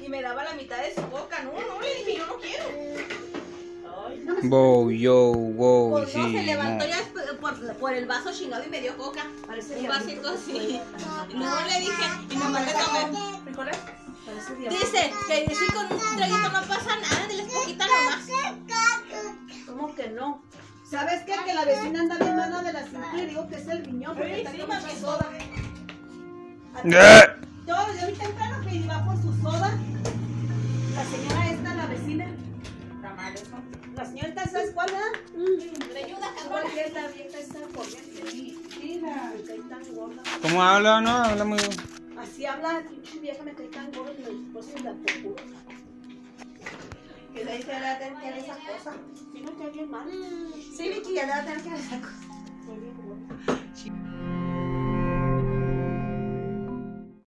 Y me daba la mitad de su boca. No, no, le dije, yo no quiero. Wow, yo, wow, no, sí. se levantó no. ya por, por el vaso chingado y me dio coca. Parece Un vasito así. Y luego le dije, y me mandé a comer. ¿Frijoles? Parece diablito. Dice que si con un traguito no pasa nada, diles poquita nomás. ¿Cómo que no? ¿Sabes qué? Que la vecina anda bien mala de la cintura y digo que es el riñón porque Sí, está sí, mucha soda. Todo de hoy temprano que iba por su soda. La señora esta, la vecina. Está mal eso. La señorita, ¿sabes cuál es? Le ayuda, ¿Cuál cabrón. que esta vieja está corriente? Mira, me cae tan gorda. ¿Cómo habla? No, habla muy bien. Así habla, pinche vieja me cae tan gorda que me puse la popó. Que le dice, le va a tener que ver esa cosa. Sí me cae bien mal. Sí, Vicky, ya le va a tener que ver esa cosa.